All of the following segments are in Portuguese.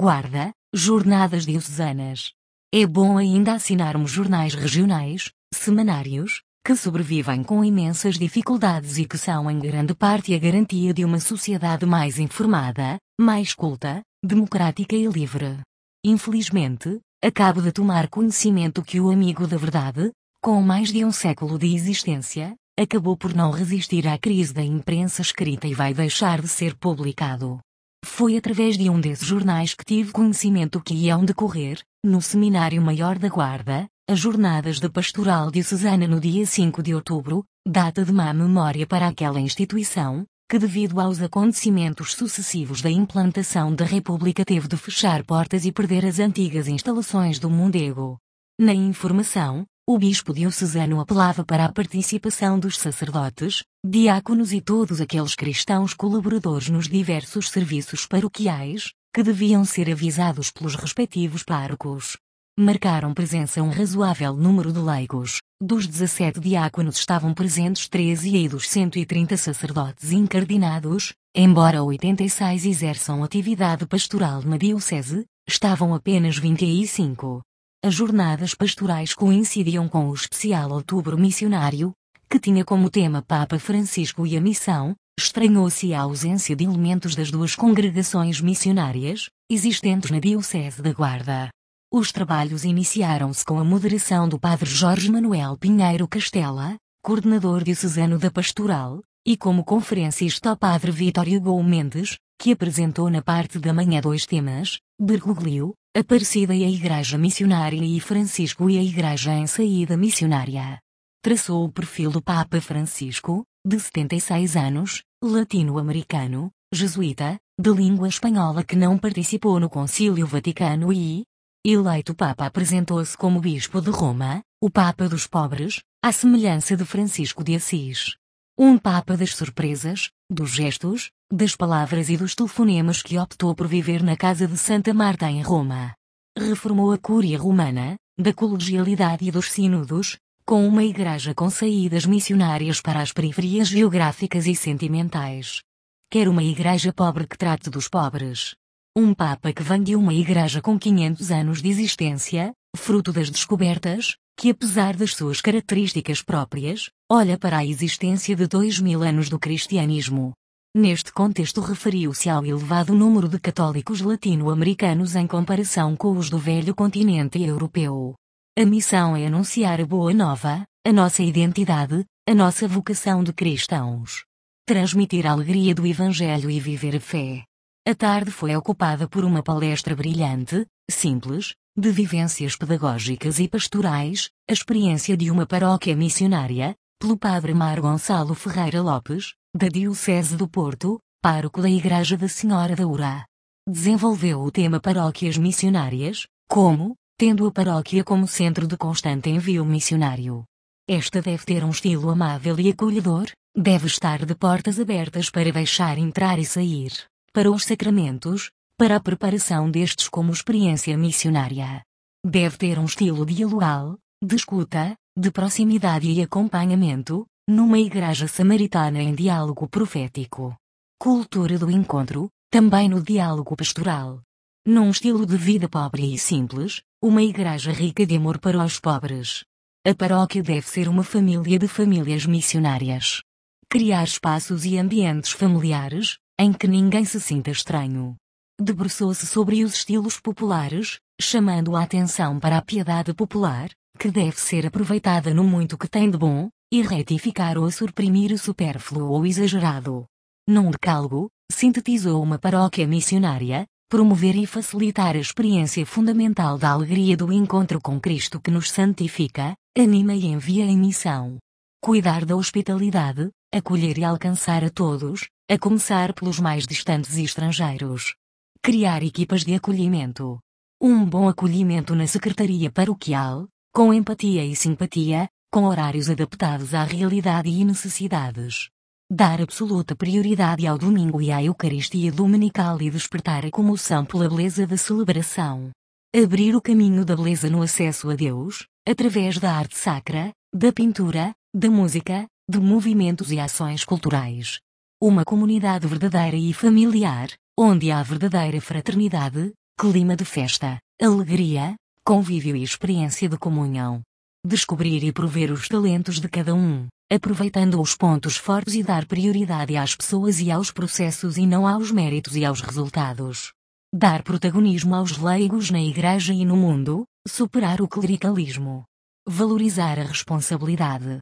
Guarda, Jornadas Diocesanas. É bom ainda assinarmos jornais regionais, semanários, que sobrevivem com imensas dificuldades e que são em grande parte a garantia de uma sociedade mais informada, mais culta, democrática e livre. Infelizmente, acabo de tomar conhecimento que o amigo da verdade, com mais de um século de existência, acabou por não resistir à crise da imprensa escrita e vai deixar de ser publicado. Foi através de um desses jornais que tive conhecimento que iam decorrer, no Seminário Maior da Guarda, as Jornadas da Pastoral Diocesana no dia 5 de outubro, data de má memória para aquela instituição, que devido aos acontecimentos sucessivos da implantação da República teve de fechar portas e perder as antigas instalações do Mondego. Na informação, o bispo diocesano apelava para a participação dos sacerdotes, diáconos e todos aqueles cristãos colaboradores nos diversos serviços paroquiais, que deviam ser avisados pelos respectivos párocos. Marcaram presença um razoável número de leigos, dos 17 diáconos estavam presentes 13 e dos 130 sacerdotes incardinados, embora 86 exerçam atividade pastoral na diocese, estavam apenas 25. As jornadas pastorais coincidiam com o especial Outubro Missionário, que tinha como tema Papa Francisco e a missão, estranhou-se a ausência de elementos das duas congregações missionárias, existentes na Diocese da Guarda. Os trabalhos iniciaram-se com a moderação do Padre Jorge Manuel Pinheiro Castela, coordenador diocesano da Pastoral, e como conferencista o Padre Vitório Gou Mendes, que apresentou na parte da manhã dois temas, Bergoglio, Aparecida e a Igreja Missionária e Francisco e a Igreja em Saída Missionária. Traçou o perfil do Papa Francisco, de 76 anos, latino-americano, jesuíta, de língua espanhola que não participou no Concílio Vaticano e, eleito Papa apresentou-se como Bispo de Roma, o Papa dos pobres, à semelhança de Francisco de Assis. Um Papa das surpresas, dos gestos, das palavras e dos telefonemas que optou por viver na casa de Santa Marta em Roma. Reformou a Cúria Romana, da colegialidade e dos sínodos, com uma igreja com saídas missionárias para as periferias geográficas e sentimentais. Quer uma igreja pobre que trate dos pobres. Um Papa que vem de uma igreja com 500 anos de existência, fruto das descobertas, que apesar das suas características próprias, olha para a existência de dois mil anos do cristianismo. Neste contexto referiu-se ao elevado número de católicos latino-americanos em comparação com os do velho continente europeu. A missão é anunciar a boa nova, a nossa identidade, a nossa vocação de cristãos. Transmitir a alegria do Evangelho e viver a fé. A tarde foi ocupada por uma palestra brilhante, simples, de vivências pedagógicas e pastorais, a experiência de uma paróquia missionária, pelo Padre Mar Gonçalo Ferreira Lopes, da Diocese do Porto, pároco da Igreja da Senhora da Urá. Desenvolveu o tema Paróquias Missionárias, como, tendo a paróquia como centro de constante envio missionário. Esta deve ter um estilo amável e acolhedor, deve estar de portas abertas para deixar entrar e sair, para os sacramentos, para a preparação destes como experiência missionária. Deve ter um estilo dialogal, de escuta, de proximidade e acompanhamento, numa igreja samaritana em diálogo profético. Cultura do encontro, também no diálogo pastoral. Num estilo de vida pobre e simples, uma igreja rica de amor para os pobres. A paróquia deve ser uma família de famílias missionárias. Criar espaços e ambientes familiares, em que ninguém se sinta estranho debruçou-se sobre os estilos populares, chamando a atenção para a piedade popular, que deve ser aproveitada no muito que tem de bom, e retificar ou suprimir o supérfluo ou exagerado. Num decálogo, sintetizou uma paróquia missionária, promover e facilitar a experiência fundamental da alegria do encontro com Cristo que nos santifica, anima e envia em missão. Cuidar da hospitalidade, acolher e alcançar a todos, a começar pelos mais distantes e estrangeiros. Criar equipas de acolhimento. Um bom acolhimento na secretaria paroquial, com empatia e simpatia, com horários adaptados à realidade e necessidades. Dar absoluta prioridade ao domingo e à Eucaristia Dominical e despertar a comoção pela beleza da celebração. Abrir o caminho da beleza no acesso a Deus, através da arte sacra, da pintura, da música, de movimentos e ações culturais. Uma comunidade verdadeira e familiar, onde há verdadeira fraternidade, clima de festa, alegria, convívio e experiência de comunhão. Descobrir e prover os talentos de cada um, aproveitando os pontos fortes e dar prioridade às pessoas e aos processos e não aos méritos e aos resultados. Dar protagonismo aos leigos na igreja e no mundo, superar o clericalismo. Valorizar a responsabilidade.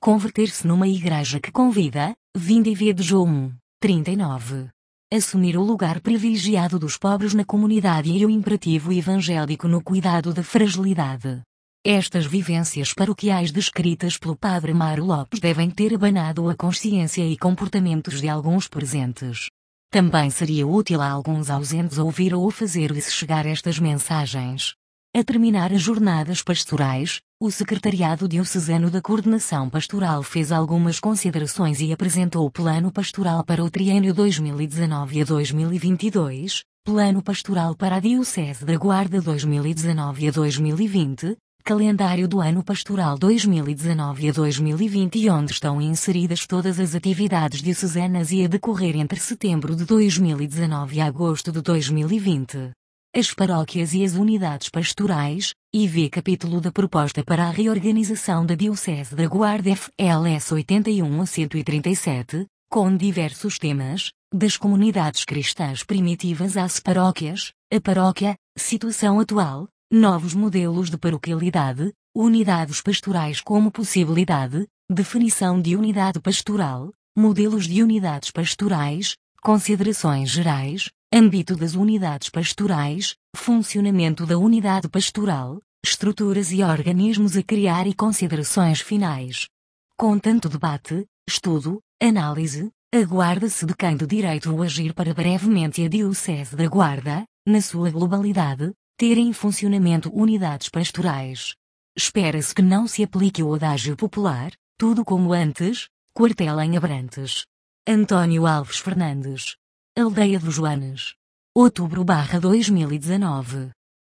Converter-se numa igreja que convida, vinde e vede João 1, 39. Assumir o lugar privilegiado dos pobres na comunidade e o imperativo evangélico no cuidado da fragilidade. Estas vivências paroquiais descritas pelo Padre Mário Lopes devem ter abanado a consciência e comportamentos de alguns presentes. Também seria útil a alguns ausentes ouvir ou fazer-lhes chegar estas mensagens. A terminar as jornadas pastorais, o Secretariado Diocesano da Coordenação Pastoral fez algumas considerações e apresentou o Plano Pastoral para o triênio 2019 a 2022, Plano Pastoral para a Diocese da Guarda 2019 a 2020, Calendário do Ano Pastoral 2019 a 2020 onde estão inseridas todas as atividades diocesanas e a decorrer entre setembro de 2019 e agosto de 2020. As paróquias e as unidades pastorais, e vê capítulo da proposta para a reorganização da Diocese da Guarda FLS 81 a 137, com diversos temas, das comunidades cristãs primitivas às paróquias, a paróquia, situação atual, novos modelos de paroquialidade, unidades pastorais como possibilidade, definição de unidade pastoral, modelos de unidades pastorais, considerações gerais, âmbito das unidades pastorais, funcionamento da unidade pastoral, estruturas e organismos a criar e considerações finais. Com tanto debate, estudo, análise, aguarda-se de quem de direito o agir para brevemente a Diocese da Guarda, na sua globalidade, ter em funcionamento unidades pastorais. Espera-se que não se aplique o adágio popular, tudo como antes, quartel em Abrantes. Antônio Alves Fernandes. Aldeia dos Joanes. Outubro barra 2019.